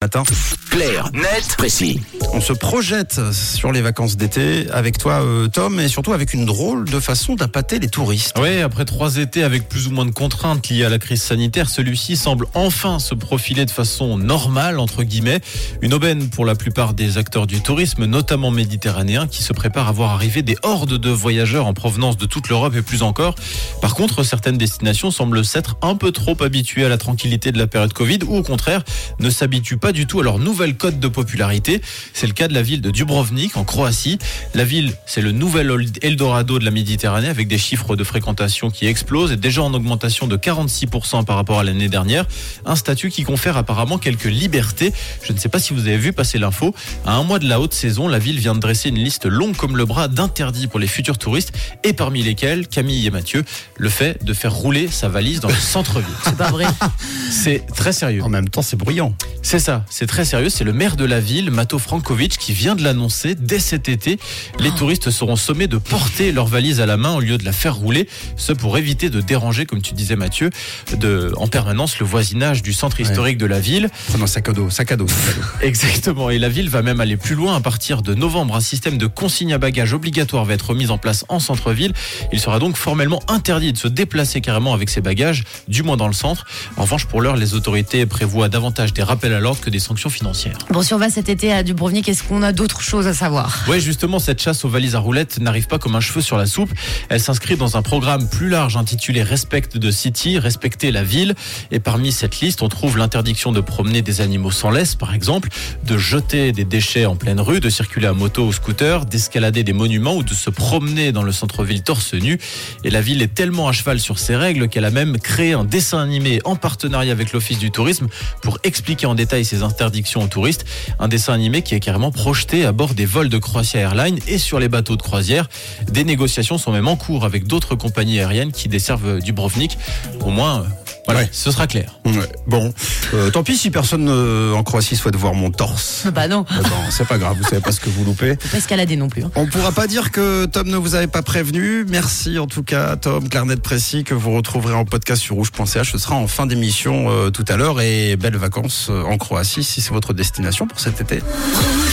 matin. Clair, net, précis. On se projette sur les vacances d'été avec toi, euh, Tom, et surtout avec une drôle de façon d'appâter les touristes. Oui, après trois étés avec plus ou moins de contraintes liées à la crise sanitaire, celui-ci semble enfin se profiler de façon normale, entre guillemets. Une aubaine pour la plupart des acteurs du tourisme, notamment méditerranéens, qui se préparent à voir arriver des hordes de voyageurs en provenance de toute l'Europe et plus encore. Par contre, certaines destinations semblent s'être un peu trop habituées à la tranquillité de la période Covid, ou au contraire, ne s'habituent pas du tout à leur nouvelle cote de popularité. C'est le cas de la ville de Dubrovnik en Croatie. La ville, c'est le nouvel Eldorado de la Méditerranée avec des chiffres de fréquentation qui explosent et déjà en augmentation de 46% par rapport à l'année dernière. Un statut qui confère apparemment quelques libertés. Je ne sais pas si vous avez vu passer l'info. À un mois de la haute saison, la ville vient de dresser une liste longue comme le bras d'interdits pour les futurs touristes et parmi lesquels Camille et Mathieu, le fait de faire rouler sa valise dans le centre-ville. C'est pas vrai. C'est très sérieux. En même temps, c'est bruyant. C'est ça, c'est très sérieux. C'est le maire de la ville, Mato Frankovic, qui vient de l'annoncer dès cet été. Les touristes seront sommés de porter leur valise à la main au lieu de la faire rouler. Ce pour éviter de déranger, comme tu disais Mathieu, de, en permanence le voisinage du centre historique de la ville. Prenons sac à dos, sac à dos, sac à dos. Exactement. Et la ville va même aller plus loin. À partir de novembre, un système de consigne à bagages obligatoire va être mis en place en centre-ville. Il sera donc formellement interdit de se déplacer carrément avec ses bagages, du moins dans le centre. En revanche, pour l'heure, les autorités prévoient davantage des rappels à l'ordre que des sanctions financières. Bon, si on va cet été à Dubrovnik, est-ce qu'on a d'autres choses à savoir? Ouais, justement, cette chasse aux valises à roulettes n'arrive pas comme un cheveu sur la soupe. Elle s'inscrit dans un programme plus large intitulé Respect the City, respecter la ville. Et parmi cette liste, on trouve l'interdiction de promener des animaux sans laisse, par exemple, de jeter des déchets en pleine rue, de circuler à moto ou scooter, d'escalader des monuments ou de se promener dans le centre-ville torse nu. Et la ville est tellement à cheval sur ces règles qu'elle a même créé un dessin animé en partenariat avec l'Office du tourisme pour expliquer en détail ces interdictions aux touristes. Un dessin animé qui est carrément projeté à bord des vols de Croatia Airlines et sur les bateaux de croisière. Des négociations sont même en cours avec d'autres compagnies aériennes qui desservent Dubrovnik. Au moins, voilà, Ouais. ce sera clair. Ouais. Bon, euh, tant pis si personne euh, en Croatie souhaite voir mon torse. Bah non, ben, c'est pas grave, vous savez pas ce que vous loupez. faut pas escalader non plus. hein. On pourra pas dire que Tom ne vous avait pas prévenu. Merci en tout cas, Tom, Clarnet Précis, que vous retrouverez en podcast sur rouge.ch. Ce sera en fin d'émission euh, tout à l'heure et belles vacances en Croatie si c'est votre destination pour cet été. Rouge.